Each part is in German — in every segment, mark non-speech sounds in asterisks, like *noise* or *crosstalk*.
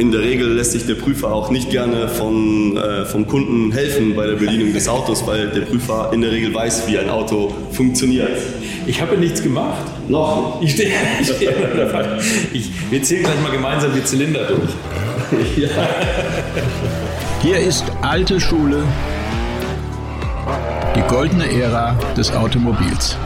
In der Regel lässt sich der Prüfer auch nicht gerne von, äh, vom Kunden helfen bei der Bedienung des Autos, weil der Prüfer in der Regel weiß, wie ein Auto funktioniert. Ich habe nichts gemacht. Noch? Ich stehe, *laughs* ich stehe ich, Wir zählen gleich mal gemeinsam die Zylinder durch. ja. Hier ist alte Schule, die goldene Ära des Automobils.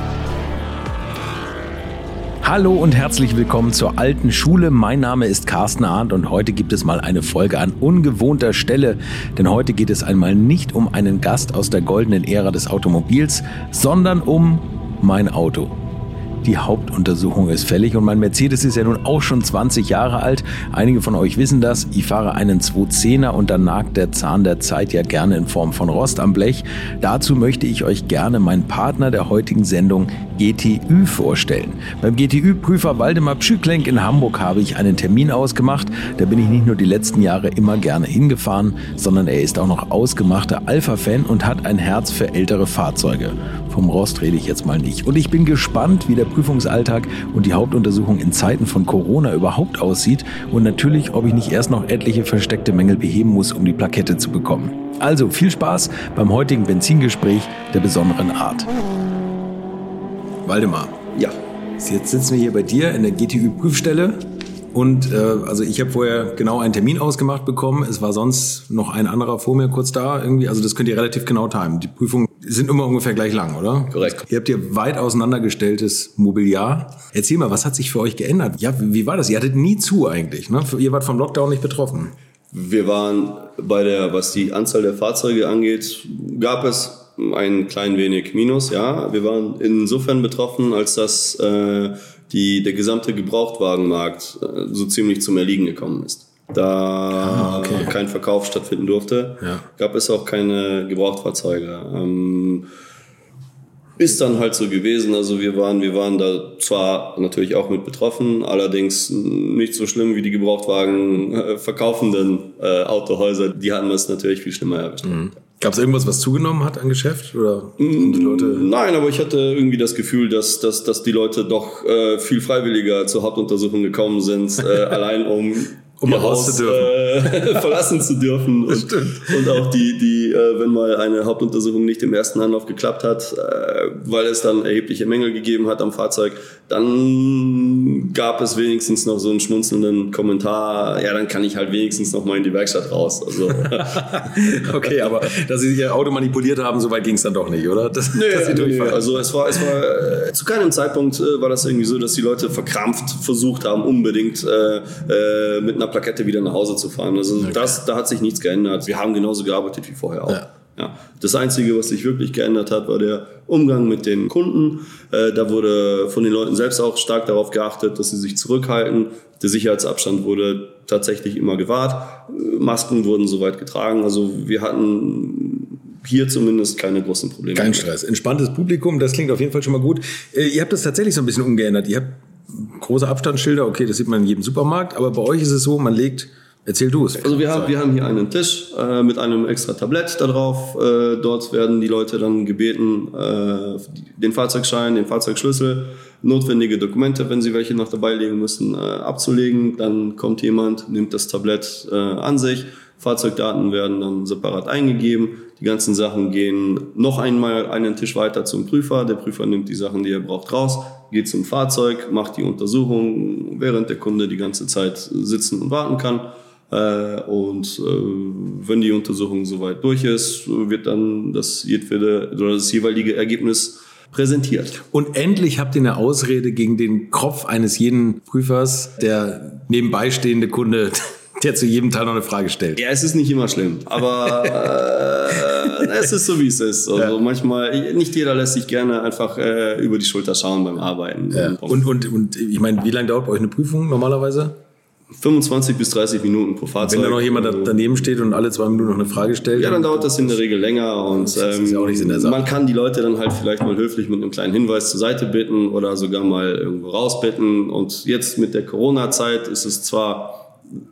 Hallo und herzlich willkommen zur alten Schule. Mein Name ist Carsten Arndt und heute gibt es mal eine Folge an ungewohnter Stelle, denn heute geht es einmal nicht um einen Gast aus der goldenen Ära des Automobils, sondern um mein Auto. Die Hauptuntersuchung ist fällig und mein Mercedes ist ja nun auch schon 20 Jahre alt. Einige von euch wissen das. Ich fahre einen 210er und dann nagt der Zahn der Zeit ja gerne in Form von Rost am Blech. Dazu möchte ich euch gerne meinen Partner der heutigen Sendung GTÜ vorstellen. Beim GTÜ-Prüfer Waldemar Pschüklenk in Hamburg habe ich einen Termin ausgemacht. Da bin ich nicht nur die letzten Jahre immer gerne hingefahren, sondern er ist auch noch ausgemachter Alpha-Fan und hat ein Herz für ältere Fahrzeuge. Vom Rost rede ich jetzt mal nicht. Und ich bin gespannt, wie der Prüfungsalltag und die Hauptuntersuchung in Zeiten von Corona überhaupt aussieht und natürlich, ob ich nicht erst noch etliche versteckte Mängel beheben muss, um die Plakette zu bekommen. Also viel Spaß beim heutigen Benzingespräch der besonderen Art. Waldemar. Ja. Jetzt sitzen wir hier bei dir in der GTÜ-Prüfstelle. Und äh, also ich habe vorher genau einen Termin ausgemacht bekommen. Es war sonst noch ein anderer vor mir kurz da irgendwie. Also das könnt ihr relativ genau timen. Die Prüfungen sind immer ungefähr gleich lang, oder? Korrekt. Ihr habt hier weit auseinandergestelltes Mobiliar. Erzähl mal, was hat sich für euch geändert? Ja, wie war das? Ihr hattet nie zu eigentlich, ne? Ihr wart vom Lockdown nicht betroffen. Wir waren bei der, was die Anzahl der Fahrzeuge angeht, gab es ein klein wenig Minus, ja. Wir waren insofern betroffen, als dass äh, die, der gesamte Gebrauchtwagenmarkt äh, so ziemlich zum Erliegen gekommen ist. Da ah, okay. kein Verkauf stattfinden durfte, ja. gab es auch keine Gebrauchtfahrzeuge. Ähm, ist dann halt so gewesen. Also wir waren, wir waren da zwar natürlich auch mit betroffen, allerdings nicht so schlimm wie die Gebrauchtwagen äh, verkaufenden äh, Autohäuser. Die hatten das natürlich viel schlimmer erwischt. Mhm. Gab es irgendwas, was zugenommen hat an Geschäft? Oder die Leute? Nein, aber ich hatte irgendwie das Gefühl, dass, dass, dass die Leute doch äh, viel freiwilliger zur Hauptuntersuchung gekommen sind, äh, *laughs* allein um um ihr Haus äh, *laughs* verlassen zu dürfen. Und, und, auch die, die äh, wenn mal eine Hauptuntersuchung nicht im ersten Anlauf geklappt hat, äh, weil es dann erhebliche Mängel gegeben hat am Fahrzeug, dann gab es wenigstens noch so einen schmunzelnden Kommentar, ja, dann kann ich halt wenigstens noch mal in die Werkstatt raus. Also. *laughs* okay, aber dass sie ihr Auto manipuliert haben, so weit ging es dann doch nicht, oder? Das, nee, nee also es war, es war äh, zu keinem Zeitpunkt äh, war das irgendwie so, dass die Leute verkrampft versucht haben, unbedingt äh, mit einer Plakette wieder nach Hause zu fahren. Also okay. das, da hat sich nichts geändert. Wir haben genauso gearbeitet wie vorher auch. Ja. Ja. Das Einzige, was sich wirklich geändert hat, war der Umgang mit den Kunden. Äh, da wurde von den Leuten selbst auch stark darauf geachtet, dass sie sich zurückhalten. Der Sicherheitsabstand wurde tatsächlich immer gewahrt. Masken wurden soweit getragen. Also wir hatten hier zumindest keine großen Probleme. Kein Stress. Entspanntes Publikum, das klingt auf jeden Fall schon mal gut. Äh, ihr habt das tatsächlich so ein bisschen umgeändert. Ihr habt große Abstandsschilder, okay, das sieht man in jedem Supermarkt, aber bei euch ist es so, man legt Erzähl du es. Also wir haben, wir haben hier einen Tisch äh, mit einem extra Tablett da drauf. Äh, dort werden die Leute dann gebeten, äh, den Fahrzeugschein, den Fahrzeugschlüssel, notwendige Dokumente, wenn sie welche noch dabei legen müssen, äh, abzulegen. Dann kommt jemand, nimmt das Tablett äh, an sich. Fahrzeugdaten werden dann separat eingegeben. Die ganzen Sachen gehen noch einmal einen Tisch weiter zum Prüfer. Der Prüfer nimmt die Sachen, die er braucht, raus, geht zum Fahrzeug, macht die Untersuchung, während der Kunde die ganze Zeit sitzen und warten kann. Äh, und äh, wenn die Untersuchung soweit durch ist, wird dann das jedwede oder das jeweilige Ergebnis präsentiert. Und endlich habt ihr eine Ausrede gegen den Kopf eines jeden Prüfers, der nebenbei stehende Kunde der zu jedem Teil noch eine Frage stellt. Ja, es ist nicht immer schlimm, aber äh, *laughs* es ist so, wie es ist. Also ja. manchmal, nicht jeder lässt sich gerne einfach äh, über die Schulter schauen beim Arbeiten. Ja. Und, und, und ich meine, wie lange dauert bei euch eine Prüfung normalerweise? 25 bis 30 Minuten pro Fahrzeug. Wenn da noch jemand daneben steht und alle zwei Minuten noch eine Frage stellt. Ja, dann dauert das in der Regel länger und ähm, ja man kann die Leute dann halt vielleicht mal höflich mit einem kleinen Hinweis zur Seite bitten oder sogar mal irgendwo rausbitten. Und jetzt mit der Corona-Zeit ist es zwar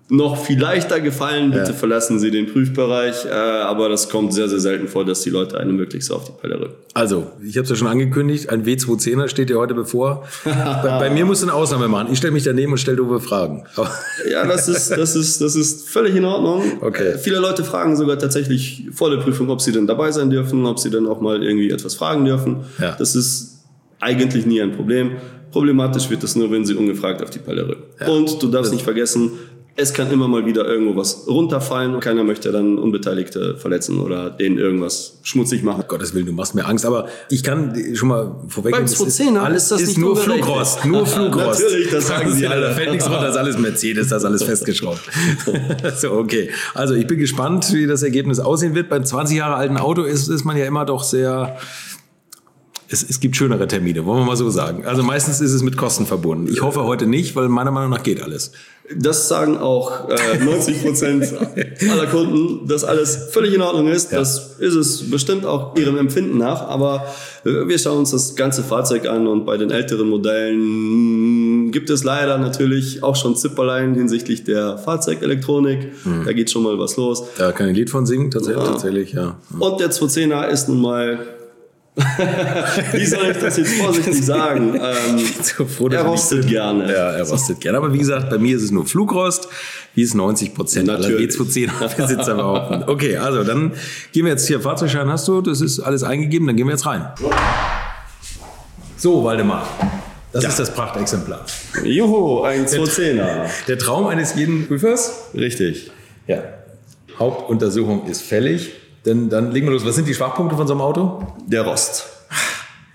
noch viel leichter gefallen. Bitte Ja. verlassen Sie den Prüfbereich. Äh, aber das kommt sehr, sehr selten vor, dass die Leute einem wirklich so auf die Pelle rücken. Also, ich habe es ja schon angekündigt, ein W210er steht dir heute bevor. *laughs* bei, bei mir musst du eine Ausnahme machen. Ich stelle mich daneben und stelle doofe Fragen. *laughs* Ja, das ist, das ist, das ist völlig in Ordnung. Okay. Äh, Viele Leute fragen sogar tatsächlich vor der Prüfung, ob sie denn dabei sein dürfen, ob sie dann auch mal irgendwie etwas fragen dürfen. Ja. Das ist eigentlich nie ein Problem. Problematisch wird es nur, wenn sie ungefragt auf die Pelle rücken. Und du darfst nicht vergessen, es kann immer mal wieder irgendwo was runterfallen. Keiner möchte dann Unbeteiligte verletzen oder denen irgendwas schmutzig machen. Gottes Willen, du machst mir Angst. Aber ich kann schon mal vorweg. Beim das 210er alles ist das ist nur. Flugrost, nur Flugrost. Natürlich, das *laughs* sagen sie ja, alle. Da fällt nichts runter, das ist alles Mercedes, das ist alles festgeschraubt. *laughs* so, okay. Also ich bin gespannt, wie das Ergebnis aussehen wird. Beim 20 Jahre alten Auto ist, ist man ja immer doch sehr es, es gibt schönere Termine, wollen wir mal so sagen. Also meistens ist es mit Kosten verbunden. Ich hoffe heute nicht, weil meiner Meinung nach geht alles. Das sagen auch äh, 90 Prozent *laughs* aller Kunden, dass alles völlig in Ordnung ist. Ja. Das ist es bestimmt auch ihrem Empfinden nach. Aber äh, wir schauen uns das ganze Fahrzeug an und bei den älteren Modellen mh, gibt es leider natürlich auch schon Zipperlein hinsichtlich der Fahrzeugelektronik. Da geht schon mal was los. Da kann ich ein Lied von singen, tatsächlich, Ja. tatsächlich ja. Und der 210er ist nun mal, wie soll ich das jetzt vorsichtig sagen? *laughs* Ähm, So froh, er rostet gerne. Ja, er rostet gerne. Aber wie gesagt, bei mir ist es nur Flugrost, wie es 90 Prozent aller Natürlich. W210-Besitzer behaupten. Okay, also dann gehen wir jetzt hier, Fahrzeugschein hast du, das ist alles eingegeben, dann gehen wir jetzt rein. So, Waldemar, das ist das Prachtexemplar. Juhu, ein 210er. Der Traum eines jeden Prüfers? Richtig. Ja. Hauptuntersuchung ist fällig. Denn dann legen wir los. Was sind die Schwachpunkte von so einem Auto? Der Rost.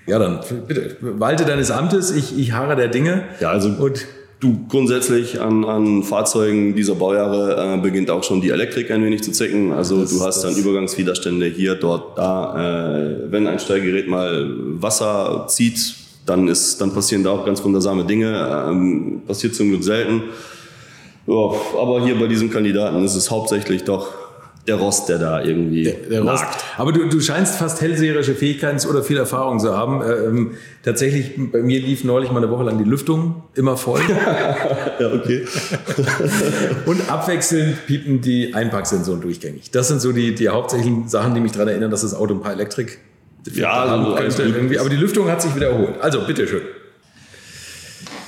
Ja, dann bitte, walte deines Amtes, ich, ich harre der Dinge. Ja, also Und Du, grundsätzlich an, an Fahrzeugen dieser Baujahre äh, beginnt auch schon die Elektrik ein wenig zu zicken. Also du hast dann Übergangswiderstände hier, dort, da. Äh, wenn ein Steuergerät mal Wasser zieht, dann, ist, dann passieren da auch ganz wundersame Dinge. Ähm, passiert zum Glück selten. Ja, aber hier bei diesem Kandidaten ist es hauptsächlich doch der Rost, der da irgendwie Der Rost. nagt. Aber du, du scheinst fast hellseherische Fähigkeiten oder viel Erfahrung zu haben. Ähm, tatsächlich, bei mir lief neulich mal eine Woche lang die Lüftung immer voll. *laughs* Ja, okay. *laughs* und abwechselnd piepen die Einparksensoren durchgängig. Das sind so die, die hauptsächlichen Sachen, die mich daran erinnern, dass das Auto ein paar Elektrik Ja, also irgendwie. Aber die Lüftung hat sich wieder erholt. Also, bitteschön.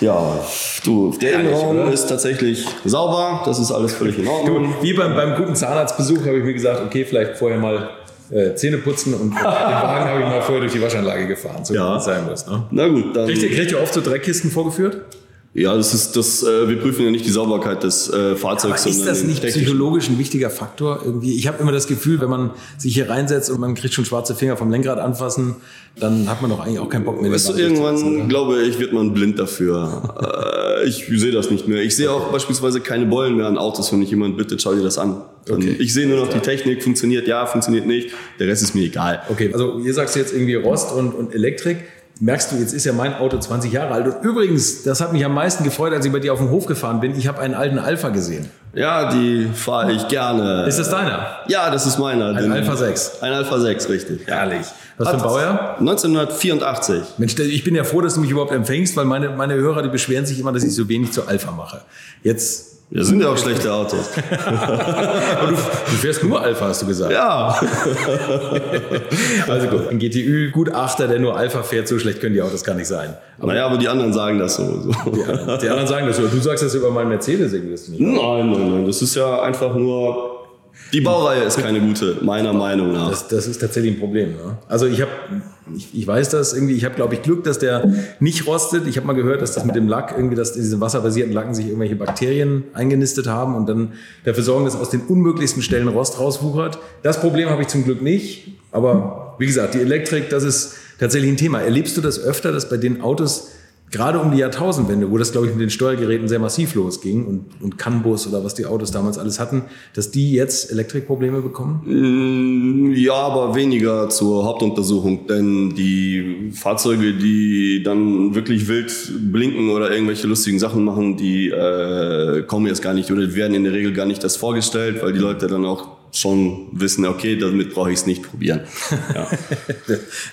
Ja, du, der Innenraum oder? ist tatsächlich sauber, das ist alles völlig in Du, Ordnung. wie beim, beim guten Zahnarztbesuch habe ich mir gesagt, okay, vielleicht vorher mal äh, Zähne putzen und den Wagen habe ich mal vorher durch die Waschanlage gefahren, so Ja. wie es sein muss. Ne? Na gut, dann. Kriegt ihr, kriegt ihr oft so Dreckkisten vorgeführt? Ja, das ist das. Äh, wir prüfen ja nicht die Sauberkeit des äh, Fahrzeugs, Aber ist das nicht psychologisch ein wichtiger Faktor? Irgendwie? Ich habe immer das Gefühl, wenn man sich hier reinsetzt und man kriegt schon schwarze Finger vom Lenkrad anfassen, dann hat man doch eigentlich auch keinen Bock mehr. Weißt du, irgendwann oder? glaube ich, wird man blind dafür. *laughs* äh, ich sehe das nicht mehr. Ich sehe auch beispielsweise keine Bollen mehr an Autos, wenn mich jemand bittet, schau dir das an. Okay. Ich sehe nur noch die Technik, funktioniert ja, funktioniert nicht. Der Rest ist mir egal. Okay, also ihr sagst jetzt irgendwie Rost und, und Elektrik. Merkst du, jetzt ist ja mein Auto 20 Jahre alt. Und übrigens, das hat mich am meisten gefreut, als ich bei dir auf dem Hof gefahren bin. Ich habe einen alten Alpha gesehen. Ja, die fahre ich gerne. Ist das deiner? ja, das ist meiner. Ein Alpha 6. Ein Alpha 6, richtig. Herrlich. Was für ein Baujahr? 1984. Mensch, ich bin ja froh, dass du mich überhaupt empfängst, weil meine, meine Hörer, die beschweren sich immer, dass ich so wenig zu Alpha mache. Jetzt, Ja, sind ja auch schlechte Autos. *laughs* aber du, du fährst nur Alpha, hast du gesagt. Ja. *laughs* Also gut, ein GTÜ-Gutachter, der nur Alpha fährt, so schlecht können die Autos gar nicht sein. naja, aber die anderen sagen das so. so. Die, die anderen sagen das so. Du sagst das über meinen Mercedes irgendwie. Nein, nein, nein. Das ist ja einfach nur. Die Baureihe ist keine gute, meiner Meinung nach. Das, das ist tatsächlich ein Problem. Ne? Also ich habe, ich, ich weiß das irgendwie, ich habe glaube ich Glück, dass der nicht rostet. Ich habe mal gehört, dass das mit dem Lack irgendwie, dass diese wasserbasierten Lacken sich irgendwelche Bakterien eingenistet haben und dann dafür sorgen, dass aus den unmöglichsten Stellen Rost rauswuchert. Das Problem habe ich zum Glück nicht. Aber wie gesagt, die Elektrik, das ist tatsächlich ein Thema. Erlebst du das öfter, dass bei den Autos gerade um die Jahrtausendwende, wo das, glaube ich, mit den Steuergeräten sehr massiv losging und, und CAN-Bus oder was die Autos damals alles hatten, dass die jetzt Elektrikprobleme bekommen? Mm, Ja, aber weniger zur Hauptuntersuchung, denn die Fahrzeuge, die dann wirklich wild blinken oder irgendwelche lustigen Sachen machen, die äh, kommen jetzt gar nicht oder werden in der Regel gar nicht das vorgestellt, weil die Leute dann auch schon wissen, okay, damit brauche ich es nicht probieren. Ja. *laughs*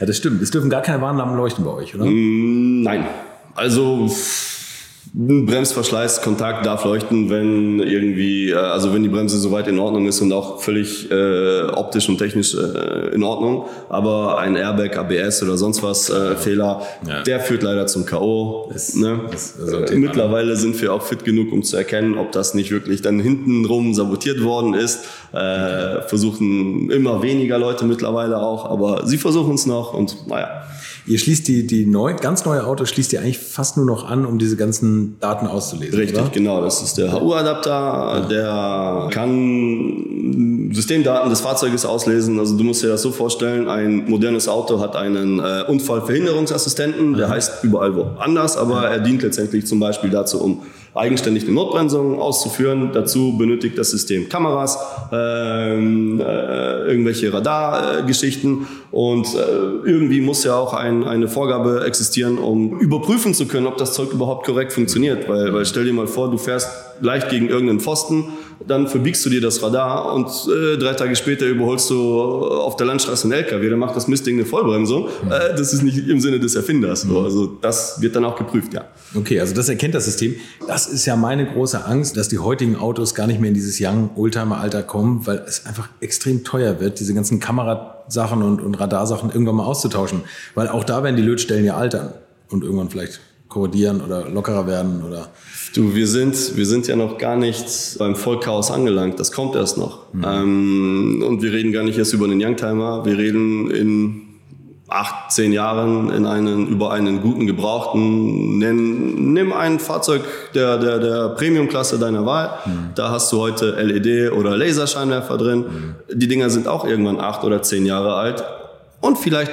Ja, das stimmt. Es dürfen gar keine Warnlampen leuchten bei euch, oder? Mm, Nein. Also ein Bremsverschleißkontakt darf leuchten, wenn irgendwie, äh, also wenn die Bremse soweit in Ordnung ist und auch völlig äh, optisch und technisch äh, in Ordnung. Aber ein Airbag, ABS oder sonst was äh, Fehler, ja. der führt leider zum K.O. Ne? Äh, mittlerweile sind wir auch fit genug, um zu erkennen, ob das nicht wirklich dann hintenrum sabotiert worden ist. Äh, versuchen immer weniger Leute mittlerweile auch, aber sie versuchen es noch und naja. Ihr schließt die, die neu, ganz neue Autos schließt ihr eigentlich fast nur noch an, um diese ganzen Daten auszulesen. Richtig, oder? genau. Das ist der HU-Adapter, der kann Systemdaten des Fahrzeuges auslesen. Also du musst dir das so vorstellen, ein modernes Auto hat einen äh, Unfallverhinderungsassistenten, der mhm. heißt überall woanders, aber er dient letztendlich zum Beispiel dazu, um eigenständig eine Notbremsung auszuführen. Dazu benötigt das System Kameras, ähm, äh, irgendwelche Radargeschichten und äh, irgendwie muss ja auch ein, eine Vorgabe existieren, um überprüfen zu können, ob das Zeug überhaupt korrekt funktioniert. Weil, weil stell dir mal vor, du fährst leicht gegen irgendeinen Pfosten dann verbiegst du dir das Radar und äh, drei Tage später überholst du auf der Landstraße einen LKW, dann macht das Mistding eine Vollbremsung. Mhm. Äh, das ist nicht im Sinne des Erfinders. So. Also das wird dann auch geprüft, ja. Okay, also das erkennt das System. Das ist ja meine große Angst, dass die heutigen Autos gar nicht mehr in dieses Young Oldtimer-Alter kommen, weil es einfach extrem teuer wird, diese ganzen Kamerasachen und, und Radarsachen irgendwann mal auszutauschen. Weil auch da werden die Lötstellen ja altern und irgendwann vielleicht korrodieren oder lockerer werden oder Du, wir sind, wir sind ja noch gar nicht beim Vollchaos angelangt. Das kommt erst noch. Mhm. Ähm, und wir reden gar nicht erst über einen Youngtimer. Wir reden in acht, zehn Jahren in einen, über einen guten Gebrauchten. Nenn, nimm ein Fahrzeug der, der, der Premium-Klasse deiner Wahl. Mhm. Da hast du heute LED oder Laserscheinwerfer drin. Mhm. Die Dinger sind auch irgendwann acht oder zehn Jahre alt. Und vielleicht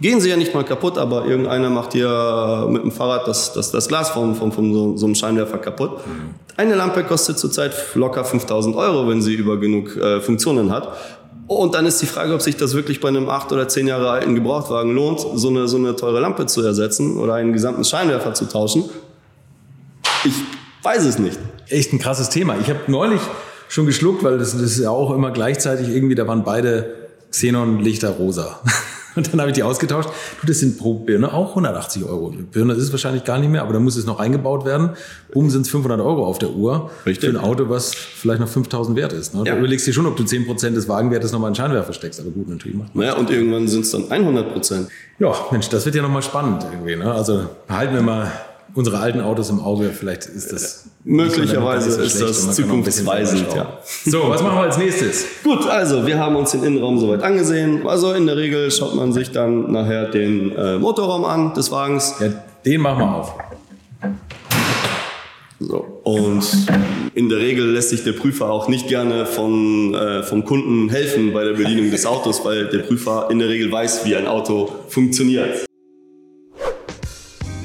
gehen sie ja nicht mal kaputt, aber irgendeiner macht hier mit dem Fahrrad das, das, das Glas von, von, von so, so einem Scheinwerfer kaputt. Mhm. Eine Lampe kostet zurzeit locker 5000 Euro, wenn sie über genug äh, Funktionen hat. Und dann ist die Frage, ob sich das wirklich bei einem acht oder zehn Jahre alten Gebrauchtwagen lohnt, so eine, so eine teure Lampe zu ersetzen oder einen gesamten Scheinwerfer zu tauschen. Ich weiß es nicht. Echt ein krasses Thema. Ich habe neulich schon geschluckt, weil das, das ist ja auch immer gleichzeitig irgendwie, da waren beide Xenon-Lichter rosa. *laughs* Und dann habe ich die ausgetauscht. Du, das sind pro Birne auch 180 Euro. Die Birne ist es wahrscheinlich gar nicht mehr, aber da muss es noch eingebaut werden. Boom, sind es 500 Euro auf der Uhr. Richtig. Für ein Auto, was vielleicht noch 5000 wert ist. Ne? Ja. Da überlegst du dir schon, ob du 10% des Wagenwertes nochmal in Scheinwerfer steckst. Aber gut, natürlich macht man Naja, und irgendwann sind es dann 100%. Ja, Mensch, das wird ja nochmal spannend irgendwie. Ne? Also behalten wir mal unsere alten Autos im Auge. Vielleicht ist das. Möglicherweise so ist das zukunftsweisend, ja. So, was machen wir als nächstes? Gut, also wir haben uns den Innenraum soweit angesehen. Also in der Regel schaut man sich dann nachher den äh, Motorraum an des Wagens. Ja, den machen wir auf. So. Und in der Regel lässt sich der Prüfer auch nicht gerne von, äh, vom Kunden helfen bei der Bedienung des Autos, weil der Prüfer in der Regel weiß, wie ein Auto funktioniert.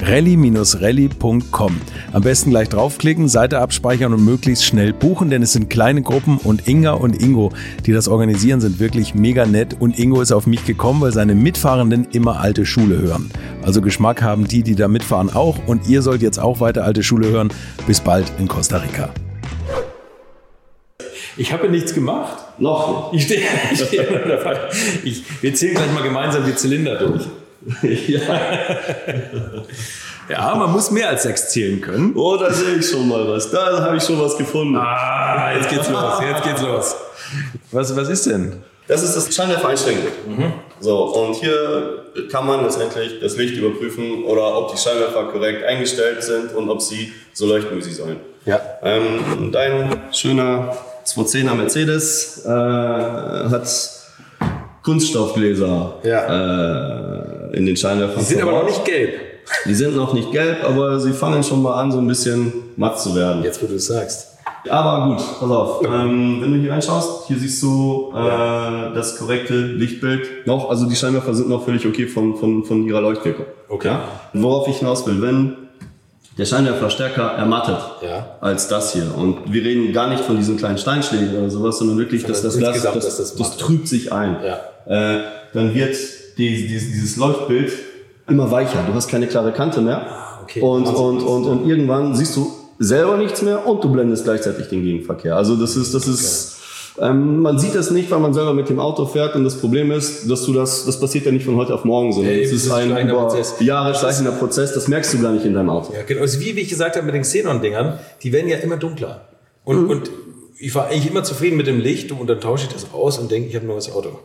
rally-rally.com. Am besten gleich draufklicken, Seite abspeichern und möglichst schnell buchen, denn es sind kleine Gruppen und Inga und Ingo, die das organisieren, sind wirklich mega nett und Ingo ist auf mich gekommen, weil seine Mitfahrenden immer alte Schule hören. Also Geschmack haben die, die da mitfahren auch und ihr sollt jetzt auch weiter alte Schule hören. Bis bald in Costa Rica. Ich habe nichts gemacht. Noch Ich stehe, *laughs* ich stehe wir zählen gleich mal gemeinsam die Zylinder durch. *laughs* ja. Ja, man muss mehr als sechs zählen können. Oh, da sehe ich schon mal was. Da habe ich schon was gefunden. Ah, jetzt geht's los, jetzt geht's los. Was, was ist denn? Das ist das Scheinwerfer-Einschränkung. So, und hier kann man letztendlich das Licht überprüfen oder ob die Scheinwerfer korrekt eingestellt sind und ob sie so leuchten, wie sie sollen. Ja. Ähm, dein schöner 210er Mercedes äh, hat Kunststoffgläser äh, in den Scheinwerfern. Die sind aber noch nicht gelb. Die sind noch nicht gelb, aber sie fangen schon mal an, so ein bisschen matt zu werden. Jetzt, wo du es sagst. Aber gut, pass auf. Ähm, wenn du hier reinschaust, hier siehst du äh, das korrekte Lichtbild noch. Also die Scheinwerfer sind noch völlig okay von, von, von ihrer Leuchtwirkung. Okay. Ja? Worauf ich hinaus will, wenn der Scheinwerfer stärker ermattet Ja. als das hier. Und wir reden gar nicht von diesen kleinen Steinschlägen oder sowas, sondern wirklich, dass das das, das das, matt trübt sich ein. Ja. Äh, dann wird die, die, dieses Leuchtbild immer weicher. Du hast keine klare Kante mehr. Ah, okay. Und, Wahnsinn. und, und, und irgendwann siehst du selber nichts mehr und du blendest gleichzeitig den Gegenverkehr. Also das ist, das ist, ähm, man sieht das nicht, weil man selber mit dem Auto fährt und das Problem ist, dass du das, das passiert ja nicht von heute auf morgen, sondern es das ist ein über Prozess. Jahre schleichender Prozess, das merkst du gar nicht in deinem Auto. Ja, genau. Also wie, wie ich gesagt habe mit den Xenon-Dingern, die werden ja immer dunkler. Und, und ich war eigentlich immer zufrieden mit dem Licht und dann tausche ich das aus und denke, ich habe ein neues Auto.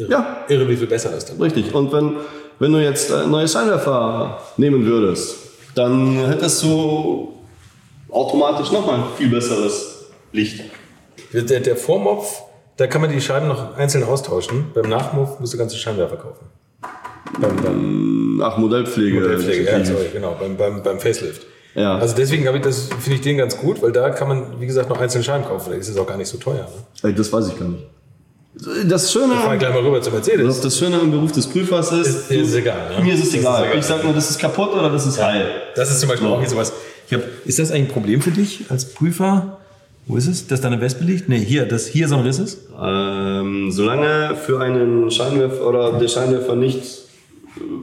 Irre, Ja. irre wie viel besser das dann. Richtig. Und wenn, wenn du jetzt neue Scheinwerfer nehmen würdest, dann hättest du automatisch nochmal ein viel besseres Licht. Der, der Vormopf, da kann man die Scheiben noch einzeln austauschen. Beim Nachmopf musst du ganze Scheinwerfer kaufen. Beim, beim Ach, Modellpflege. Modellpflege, ja, sorry, genau, beim, beim, beim Facelift. Ja. Also deswegen habe ich das, finde ich den ganz gut, weil da kann man, wie gesagt, noch einzelne Scheiben kaufen. Vielleicht ist es auch gar nicht so teuer. Ne? Ey, Das weiß ich gar nicht. Das Schöne, Fahr ich gleich mal rüber zu Mercedes. das, das Schöne am Beruf des Prüfers ist, Ist- ist egal, ne? mir ist es Das ist egal. egal. Ich sag nur, das ist kaputt oder das ist heil. Das ist zum Beispiel So. auch hier sowas. Ich hab, ist das eigentlich ein Problem für dich als Prüfer? Wo ist es? Dass da eine Wespe liegt? Nee, hier, dass hier so ein Riss ist? Ähm, solange für einen Scheinwerfer oder der Scheinwerfer nicht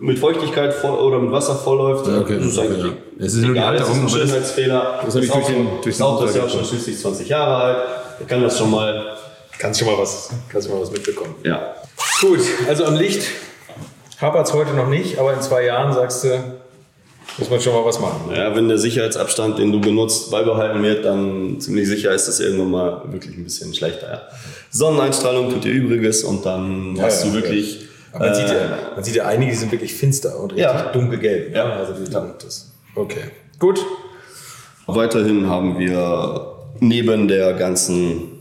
mit Feuchtigkeit voll, oder mit Wasser vollläuft, Ja, okay. ist es eigentlich Ja. Es ist nur die egal. Es ist ein das- Schönheitsfehler. das hab ich Auto- durch den- durch das den Auto ist ja auch schon schließlich 20 Jahre alt. Da kann das schon mal, Kannst schon mal was, kannst du mal was mitbekommen. ja. Gut, also am Licht hapert es heute noch nicht, aber in zwei Jahren sagst du, muss man schon mal was machen. Ja, wenn der Sicherheitsabstand, den du benutzt, beibehalten wird, dann ziemlich sicher ist das irgendwann mal wirklich ein bisschen schlechter. Ja. Sonneneinstrahlung tut ihr Übriges und dann hast ja, du wirklich. Aber man, sieht äh, ja, man sieht ja einige, die sind wirklich finster und richtig Ja. dunkelgelb. ne? Ja. Also die, das, okay, gut. Weiterhin haben wir neben der ganzen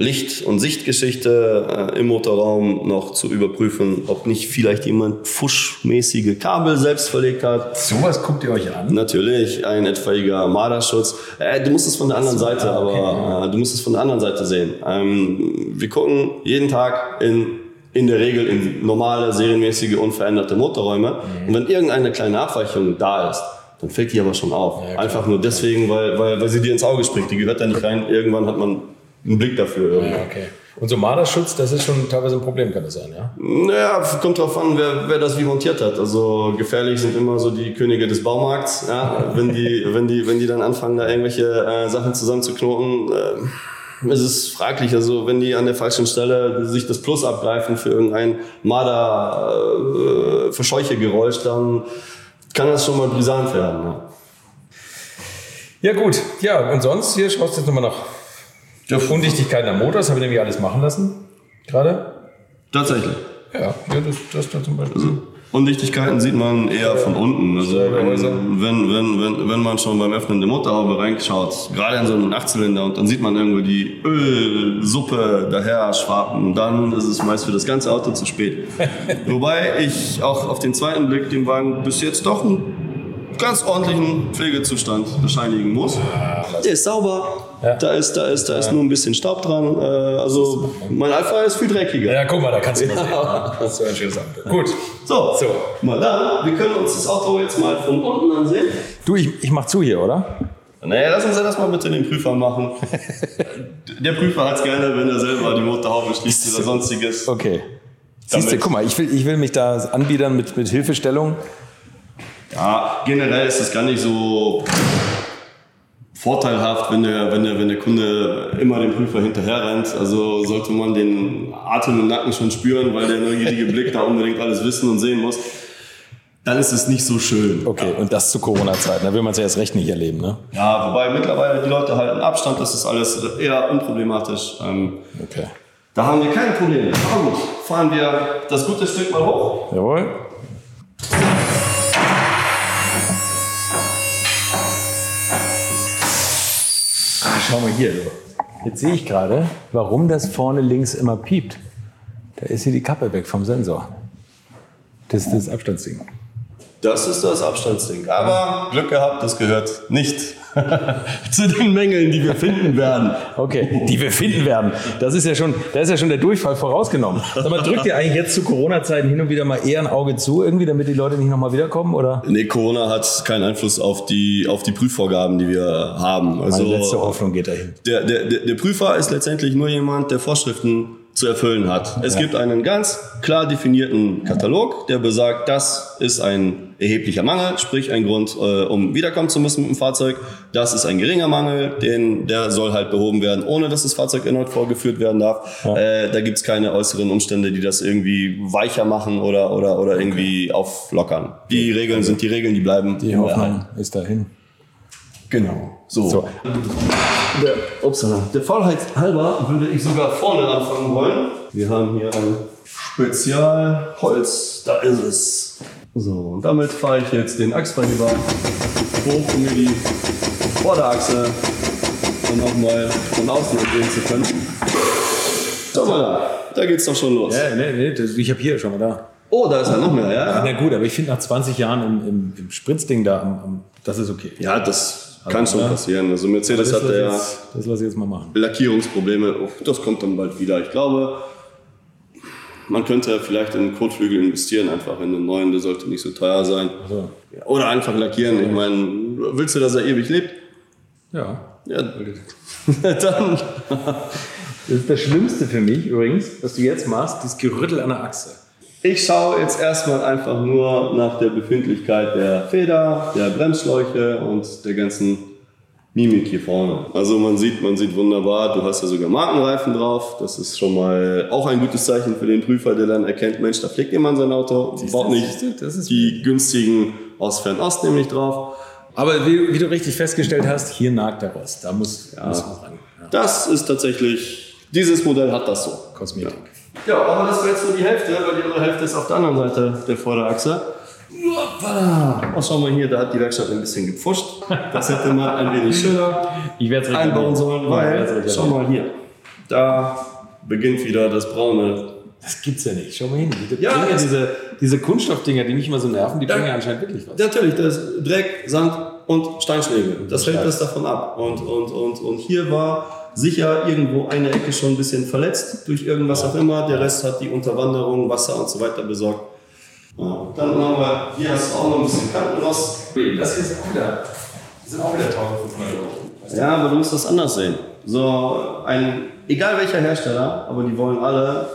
Licht- und Sichtgeschichte äh, im Motorraum noch zu überprüfen, ob nicht vielleicht jemand fuschmäßige Kabel selbst verlegt hat. Sowas guckt ihr euch an? Natürlich ein etwaiger Marderschutz. Äh, du musst es von der anderen Seite, aber äh, du musst es von der anderen Seite sehen. Ähm, wir gucken jeden Tag in in der Regel in normale, serienmäßige, unveränderte Motorräume. Und wenn irgendeine kleine Abweichung da ist, dann fällt die aber schon auf. Ja. Einfach nur deswegen, weil, weil, weil sie dir ins Auge springt. Die gehört da nicht rein. Irgendwann hat man einen Blick dafür. Irgendwie. Ja, okay. Und so Marderschutz, das ist schon teilweise ein Problem, kann das sein, ja? Naja, kommt drauf an, wer, wer das wie montiert hat. Also gefährlich sind immer so die Könige des Baumarkts. Ja? *laughs* Wenn, die, wenn, die, wenn die dann anfangen, da irgendwelche äh, Sachen zusammenzuknoten, äh, ist es fraglich. Also wenn die an der falschen Stelle sich das Plus abgreifen für irgendein Marder äh, dann kann das schon mal brisant werden. Ja. Ja, gut. Ja, und sonst, hier schaust du jetzt nochmal nach Undichtigkeiten am Motor. Das habe ich nämlich alles machen lassen. Gerade. Tatsächlich. Ja, ja das, das da zum Beispiel. Undichtigkeiten sieht man eher von unten. Also wenn, wenn, wenn, wenn man schon beim Öffnen der Motorhaube reinschaut, gerade in so einen Achtzylinder und dann sieht man irgendwo die Ölsuppe daher schwappen, dann ist es meist für das ganze Auto zu spät. *laughs* Wobei ich auch auf den zweiten Blick dem Wagen bis jetzt doch ein ganz ordentlichen Pflegezustand bescheinigen muss. Der ist sauber. Da ist, da ist, da ist nur ein bisschen Staub dran. Äh, also mein Alpha ist viel dreckiger. Ja, guck mal, da kannst du mal sehen. *laughs* Das ist so ein schönes. Gut. So, So. mal dann. Wir können uns das Auto jetzt mal von unten ansehen. Du, ich, ich mach zu hier, oder? Naja, lass uns ja das mal bitte den Prüfer machen. *laughs* Der Prüfer hat es gerne, wenn er selber die Motorhaube schließt oder sonstiges. Okay. Siehst du, guck mal, ich will, ich will mich da anbiedern mit, mit Hilfestellung. Ja, generell ist es gar nicht so vorteilhaft, wenn der, wenn der, wenn der Kunde immer dem Prüfer hinterher rennt. Also sollte man den Atem im Nacken schon spüren, weil der neugierige Blick da unbedingt alles wissen und sehen muss. Dann ist es nicht so schön. Okay, und das zu Corona-Zeiten, da will man es ja erst recht nicht erleben, ne? Ja, wobei mittlerweile die Leute halten Abstand, das ist alles eher unproblematisch. Ähm, Okay. da haben wir keine Probleme. Aber gut, fahren wir das gute Stück mal hoch. Jawohl. Schau mal hier. Jetzt sehe ich gerade, warum das vorne links immer piept. Da ist hier die Kappe weg vom Sensor. Das ist das Abstandsding. Das ist das Abstandsding. Aber Glück gehabt, das gehört nicht *laughs* zu den Mängeln, die wir finden werden. Okay, die wir finden werden. Das ist ja schon, da ist ja schon der Durchfall vorausgenommen. Sag mal, drückt ihr eigentlich jetzt zu Corona-Zeiten hin und wieder mal eher ein Auge zu, irgendwie, damit die Leute nicht nochmal wiederkommen? Oder? Nee, Corona hat keinen Einfluss auf die, auf die Prüfvorgaben, die wir haben. Also Meine letzte Hoffnung geht dahin. der, der, der der Prüfer ist letztendlich nur jemand, der Vorschriften zu erfüllen hat. Es gibt einen ganz klar definierten Katalog, der besagt, das ist ein erheblicher Mangel, sprich ein Grund, äh, um wiederkommen zu müssen mit dem Fahrzeug. Das ist ein geringer Mangel, den, der soll halt behoben werden, ohne dass das Fahrzeug erneut vorgeführt werden darf. Äh, da gibt's keine äußeren Umstände, die das irgendwie weicher machen oder, oder, oder irgendwie auflockern. Die Regeln sind die Regeln, die bleiben. Die Hoffnung ist dahin. Genau. So. So. Der, upsala. Der Faulheit halber würde ich sogar vorne anfangen wollen. Wir haben hier ein Spezialholz. Da ist es. So, und damit fahre ich jetzt den Achsverheber hoch, um mir die Vorderachse dann auch mal von außen sehen zu können. Mal da. Da geht's doch schon los. Ja, nee, nee, das, ich habe hier schon mal da. Oh, da ist ja noch mehr, ja? Na gut, aber ich finde nach 20 Jahren im, im, im Spritzding da, am, am, das ist okay. Ja, das kann schon ja. passieren. Also Mercedes das hat ja das lasse ich jetzt mal machen. Lackierungsprobleme. Oh, das kommt dann bald wieder. Ich glaube, man könnte vielleicht in Kotflügel investieren, einfach in einen neuen, der sollte nicht so teuer sein. So. Ja, Oder einfach lackieren. Ich meine, willst du, dass er ewig lebt? Ja. Ja, *laughs* dann. *laughs* Das ist das Schlimmste für mich übrigens, was du jetzt machst, das Gerüttel an der Achse. Ich schaue jetzt erstmal einfach nur nach der Befindlichkeit der Feder, der Bremsschläuche und der ganzen Mimik hier vorne. Also man sieht, man sieht wunderbar, du hast ja sogar Markenreifen drauf. Das ist schon mal auch ein gutes Zeichen für den Prüfer, der dann erkennt, Mensch, da pflegt jemand sein Auto, baut nicht siehst das ist- die günstigen aus Fernost nämlich drauf. Aber wie, wie du richtig festgestellt hast, hier nagt der Rost. Da muss, muss was ran. Ja. Das ist tatsächlich, dieses Modell hat das so. Kosmetik. Ja, aber das war jetzt nur die Hälfte, weil die andere Hälfte ist auf der anderen Seite der Vorderachse. Hoppala. Oh, schau mal hier, da hat die Werkstatt ein bisschen gepfuscht. Das hätte man ein wenig schöner einbauen sollen, weil, schau mal hier, da beginnt wieder das braune. Das gibt's ja nicht. Schau mal hin. Die, Ja, ja das- diese, diese Kunststoffdinger, die mich immer so nerven, die bringen ja anscheinend wirklich was. Natürlich, das ist Dreck, Sand und Steinschläge. Das hält das davon ab. Und, und, und, und hier war sicher irgendwo eine Ecke schon ein bisschen verletzt durch irgendwas auch immer. Der Rest hat die Unterwanderung, Wasser und so weiter besorgt. Ja, dann haben wir, hier hast du auch noch ein bisschen Kantenrost. Das hier ist auch wieder, sind auch wieder 1500 Euro. Ja, aber du musst das anders sehen. So, ein, egal welcher Hersteller, aber die wollen alle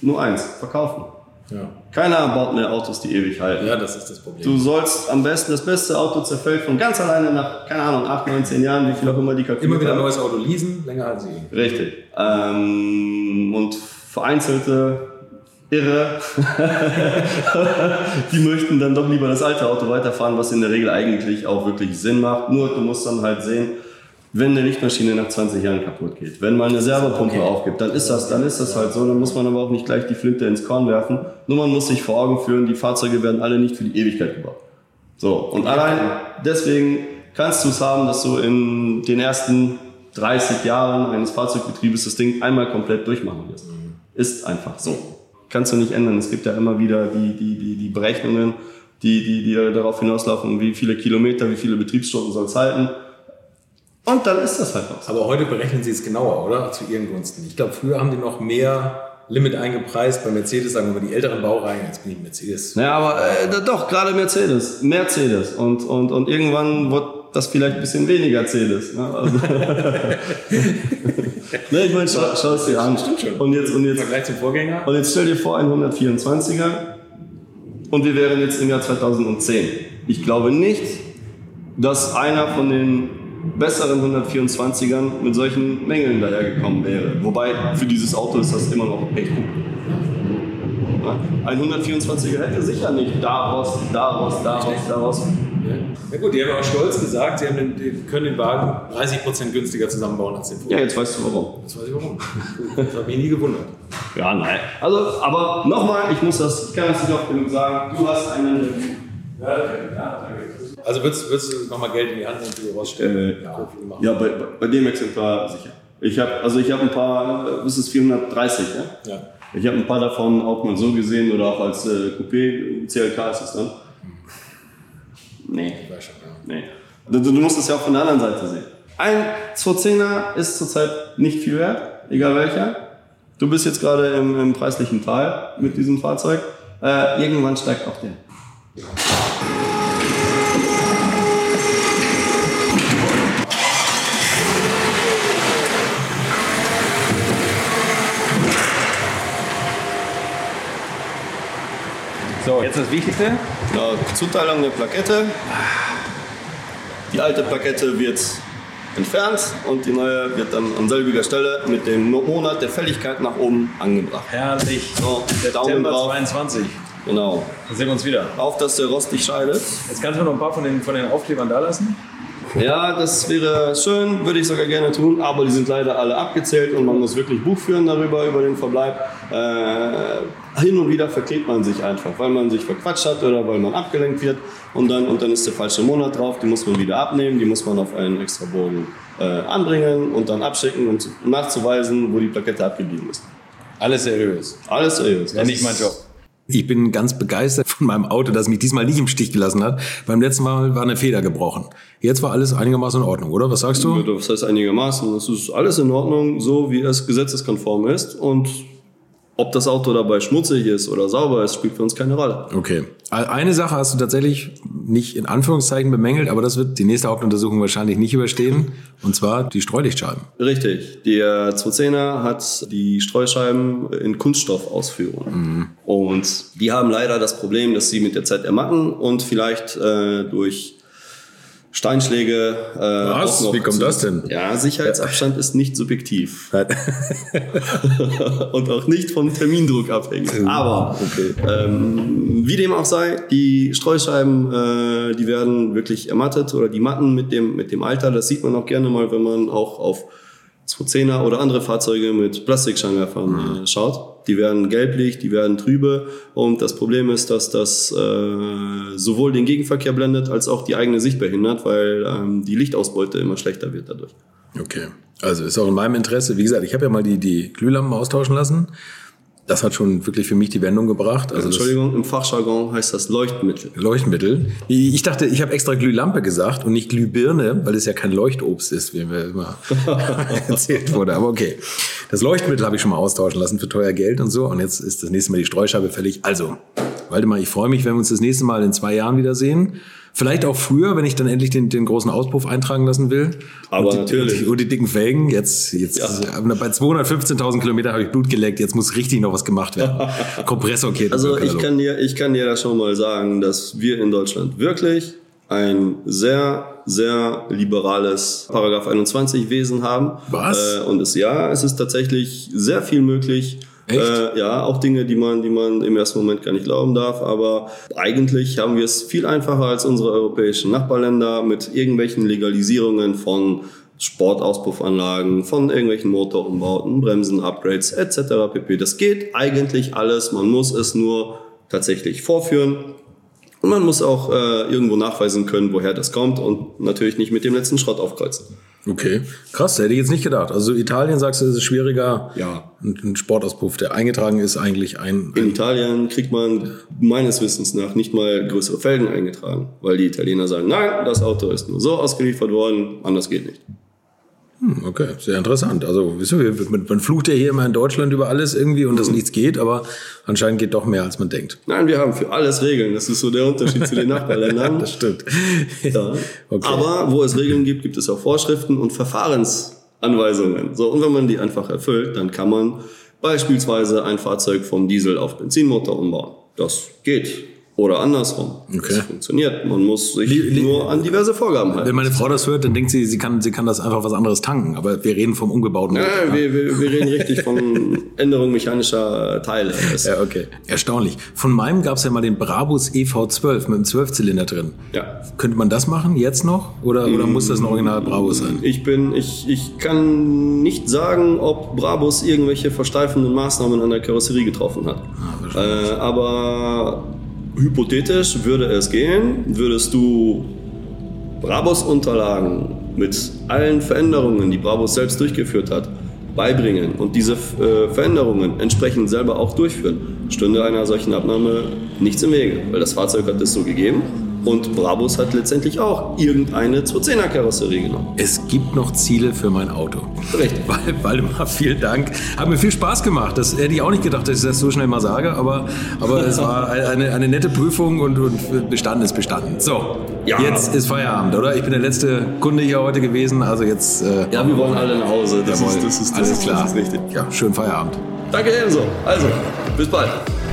nur eins, verkaufen. Ja. Keiner baut mehr Autos, die ewig halten. ja, das ist das Problem. Du sollst am besten, das beste Auto zerfällt von ganz alleine nach, keine Ahnung, 8, 9, 10 Jahren, wie viel auch immer die kalkuliert Immer wieder ein neues Auto leasen, länger als sie. Richtig. Ähm, und vereinzelte Irre, *laughs* die möchten dann doch lieber das alte Auto weiterfahren, was in der Regel eigentlich auch wirklich Sinn macht. Nur du musst dann halt sehen, wenn eine Lichtmaschine nach 20 Jahren kaputt geht, wenn mal eine Servopumpe aufgibt, dann ist das, dann ist das halt so. Dann muss man aber auch nicht gleich die Flinte ins Korn werfen. Nur man muss sich vor Augen führen, die Fahrzeuge werden alle nicht für die Ewigkeit gebaut. So, und allein deswegen kannst du es haben, dass du in den ersten 30 Jahren eines Fahrzeugbetriebes das Ding einmal komplett durchmachen wirst. Ist einfach so. Kannst du nicht ändern. Es gibt ja immer wieder die, die, die, die Berechnungen, die, die, die darauf hinauslaufen, wie viele Kilometer, wie viele Betriebsstunden soll es halten. Und dann ist das halt noch. Aber heute berechnen Sie es genauer, oder? Zu Ihren Gunsten. Ich glaube, früher haben die noch mehr Limit eingepreist. Bei Mercedes sagen wir mal die älteren Baureihen. Jetzt bin ich Mercedes. Naja, aber äh, doch, gerade Mercedes. Mercedes. Und, und, und irgendwann wird das vielleicht ein bisschen weniger Mercedes. Ne? Also *laughs* ne, ich meine, schau, schau es dir an. Stimmt schon. Und jetzt, und jetzt, Vergleich zum Vorgänger. und jetzt stell dir vor, ein 124er. Und wir wären jetzt im Jahr 2010. Ich glaube nicht, dass einer von den besseren 124ern mit solchen Mängeln dahergekommen wäre. Wobei für dieses Auto ist das immer noch echt gut. Ja, Ein 124er hätte sicher nicht daraus, daraus, daraus, daraus. Ja gut, die haben auch stolz gesagt, sie haben den, die können den Wagen 30% günstiger zusammenbauen als den Ja, Vorgänger. jetzt weißt du warum. Das weiß ich warum. Das hat mich nie gewundert. Ja, nein. Also, aber nochmal, ich muss das, ich kann das nicht oft genug sagen, du hast einen Also würdest, würdest du nochmal Geld in die Hand nehmen, die rausstellen? Äh, machen. Ja, bei, bei- bei dem Exemplar sicher. Ich habe also ich habe ein paar, das ist 430, ja? Ja. Ich habe ein paar davon auch mal so gesehen oder auch als äh, Coupé, CLK ist es dann. Nee, Ich weiß schon, ja. nee. Du, du musst es ja auch von der anderen Seite sehen. Ein 210er ist zurzeit nicht viel wert, egal welcher. Du bist jetzt gerade im, im preislichen Tal mit diesem Fahrzeug. Äh, irgendwann steigt auch der. So, jetzt das Wichtigste. Ja, Zuteilung der Plakette. Die alte Plakette wird entfernt und die neue wird dann an selbiger Stelle mit dem Monat der Fälligkeit nach oben angebracht. Herrlich. So, der Daumen September drauf. 22. Genau. Dann sehen wir uns wieder. Auf, dass der Rost nicht scheidet. Jetzt kannst du noch ein paar von den, von den Aufklebern da lassen. Ja, das wäre schön, würde ich sogar gerne tun, aber die sind leider alle abgezählt und man muss wirklich Buch führen darüber, über den Verbleib. Äh, hin und wieder verklebt man sich einfach, weil man sich verquatscht hat oder weil man abgelenkt wird und dann, und dann ist der falsche Monat drauf, die muss man wieder abnehmen, die muss man auf einen extra Bogen äh, anbringen und dann abschicken, um zu- nachzuweisen, wo die Plakette abgeblieben ist. Alles seriös. Alles seriös. Ja, nicht mein Job. Ich bin ganz begeistert von meinem Auto, das mich diesmal nicht im Stich gelassen hat. Beim letzten Mal war eine Feder gebrochen. Jetzt war alles einigermaßen in Ordnung, oder? Was sagst du? Das heißt einigermaßen. Es ist alles in Ordnung, so wie es gesetzeskonform ist. Und ob das Auto dabei schmutzig ist oder sauber ist, spielt für uns keine Rolle. Okay. Eine Sache hast du tatsächlich nicht in Anführungszeichen bemängelt, aber das wird die nächste Hauptuntersuchung wahrscheinlich nicht überstehen. Und zwar die Streulichtscheiben. Richtig. Der 210er hat die Streuscheiben in Kunststoffausführung. Und die haben leider das Problem, dass sie mit der Zeit ermatten und vielleicht äh, durch Steinschläge. Äh, Was? Wie kommt das denn? Ja, Sicherheitsabstand ist nicht subjektiv. *laughs* und auch nicht vom Termindruck abhängig. Aber ähm, wie dem auch sei, die Streuscheiben, äh, die werden wirklich ermattet oder die Matten mit dem, mit dem Alter. Das sieht man auch gerne mal, wenn man auch auf 210er oder andere Fahrzeuge mit Plastikscheinwerfern äh, schaut. Die werden gelblich, die werden trübe und das Problem ist, dass das äh, sowohl den Gegenverkehr blendet als auch die eigene Sicht behindert, weil ähm, die Lichtausbeute immer schlechter wird dadurch. Okay. Also ist auch in meinem Interesse. Wie gesagt, ich habe ja mal die, die Glühlampen austauschen lassen. Das hat schon wirklich für mich die Wendung gebracht. Also Entschuldigung, im Fachjargon heißt das Leuchtmittel. Leuchtmittel. Ich dachte, ich habe extra Glühlampe gesagt und nicht Glühbirne, weil es ja kein Leuchtobst ist, wie mir immer *laughs* erzählt wurde. Aber okay. Das Leuchtmittel habe ich schon mal austauschen lassen für teuer Geld und so. Und jetzt ist das nächste Mal die Streuscheibe fällig. Also, Waldemar, ich freue mich, wenn wir uns das nächste Mal in zwei Jahren wiedersehen. Vielleicht auch früher, wenn ich dann endlich den, den großen Auspuff eintragen lassen will. Aber und die, natürlich. Und die, und die dicken Felgen. Jetzt, jetzt Ja. bei 215.000 Kilometern habe ich Blut geleckt. Jetzt muss richtig noch was gemacht werden. *laughs* Kompressorkette. Also ich kann dir, ich kann dir da schon mal sagen, dass wir in Deutschland wirklich ein sehr, sehr liberales Paragraph 21 Wesen haben. Was? Äh, und es, ja, es ist tatsächlich sehr viel möglich. Äh, ja, auch Dinge, die man, die man im ersten Moment gar nicht glauben darf. Aber eigentlich haben wir es viel einfacher als unsere europäischen Nachbarländer mit irgendwelchen Legalisierungen von Sportauspuffanlagen, von irgendwelchen Motorumbauten, Bremsen, Upgrades etc. pp. Das geht eigentlich alles. Man muss es nur tatsächlich vorführen. Und man muss auch äh, irgendwo nachweisen können, woher das kommt und natürlich nicht mit dem letzten Schrott aufkreuzen. Okay, krass, hätte ich jetzt nicht gedacht. Also Italien sagst du, ist es schwieriger. Ja. Ein, Sportauspuff, der eingetragen ist, eigentlich ein. In ein Italien kriegt man meines Wissens nach nicht mal größere Felgen eingetragen, weil die Italiener sagen, nein, das Auto ist nur so ausgeliefert worden, anders geht nicht. Hm, okay, sehr interessant. Also, wisst ihr, man, man flucht ja hier immer in Deutschland über alles irgendwie und dass nichts geht, aber anscheinend geht doch mehr, als man denkt. Nein, wir haben für alles Regeln. Das ist so der Unterschied zu den *laughs* Nachbarländern. Das stimmt. Ja. *laughs* Okay. Aber wo es Regeln gibt, gibt es auch Vorschriften und Verfahrensanweisungen. So, und wenn man die einfach erfüllt, dann kann man beispielsweise ein Fahrzeug vom Diesel auf Benzinmotor umbauen. Das geht. Oder andersrum. Okay. Das funktioniert. Man muss sich li- nur an diverse Vorgaben halten. Wenn meine Frau das hört, dann denkt sie, sie kann, sie kann das einfach was anderes tanken. Aber wir reden vom umgebauten Motor. Ja, wir, wir, wir reden richtig von *laughs* Änderung mechanischer Teile. Das, Ja, okay. Erstaunlich. Von meinem gab es ja mal den Brabus EV12 mit einem Zwölfzylinder drin. ja. Könnte man das machen jetzt noch? Oder, oder muss das ein Original Brabus sein? Ich bin, ich, ich kann nicht sagen, ob Brabus irgendwelche versteifenden Maßnahmen an der Karosserie getroffen hat. äh, aber hypothetisch würde es gehen, würdest du Brabus-Unterlagen mit allen Veränderungen, die Brabus selbst durchgeführt hat, beibringen und diese äh, Veränderungen entsprechend selber auch durchführen, stünde einer solchen Abnahme nichts im Wege, weil das Fahrzeug hat es so gegeben und Brabus hat letztendlich auch irgendeine 210er Karosserie genommen. Es gibt noch Ziele für mein Auto. Richtig. *laughs* Wal- Waldemar, vielen Dank. Hat mir viel Spaß gemacht. Das hätte ich auch nicht gedacht, dass ich das so schnell mal sage, aber, aber es war *laughs* eine, eine nette Prüfung und, und bestanden ist bestanden. So, Ja. jetzt ist Feierabend, oder? Ich bin der letzte Kunde hier heute gewesen, also jetzt. Äh, Ja, wir wollen alle nach Hause. Das, jawohl. ist, das, ist, das, alles ist, klar. das ist richtig. Ja, schönen Feierabend. Danke ebenso. Also, bis bald.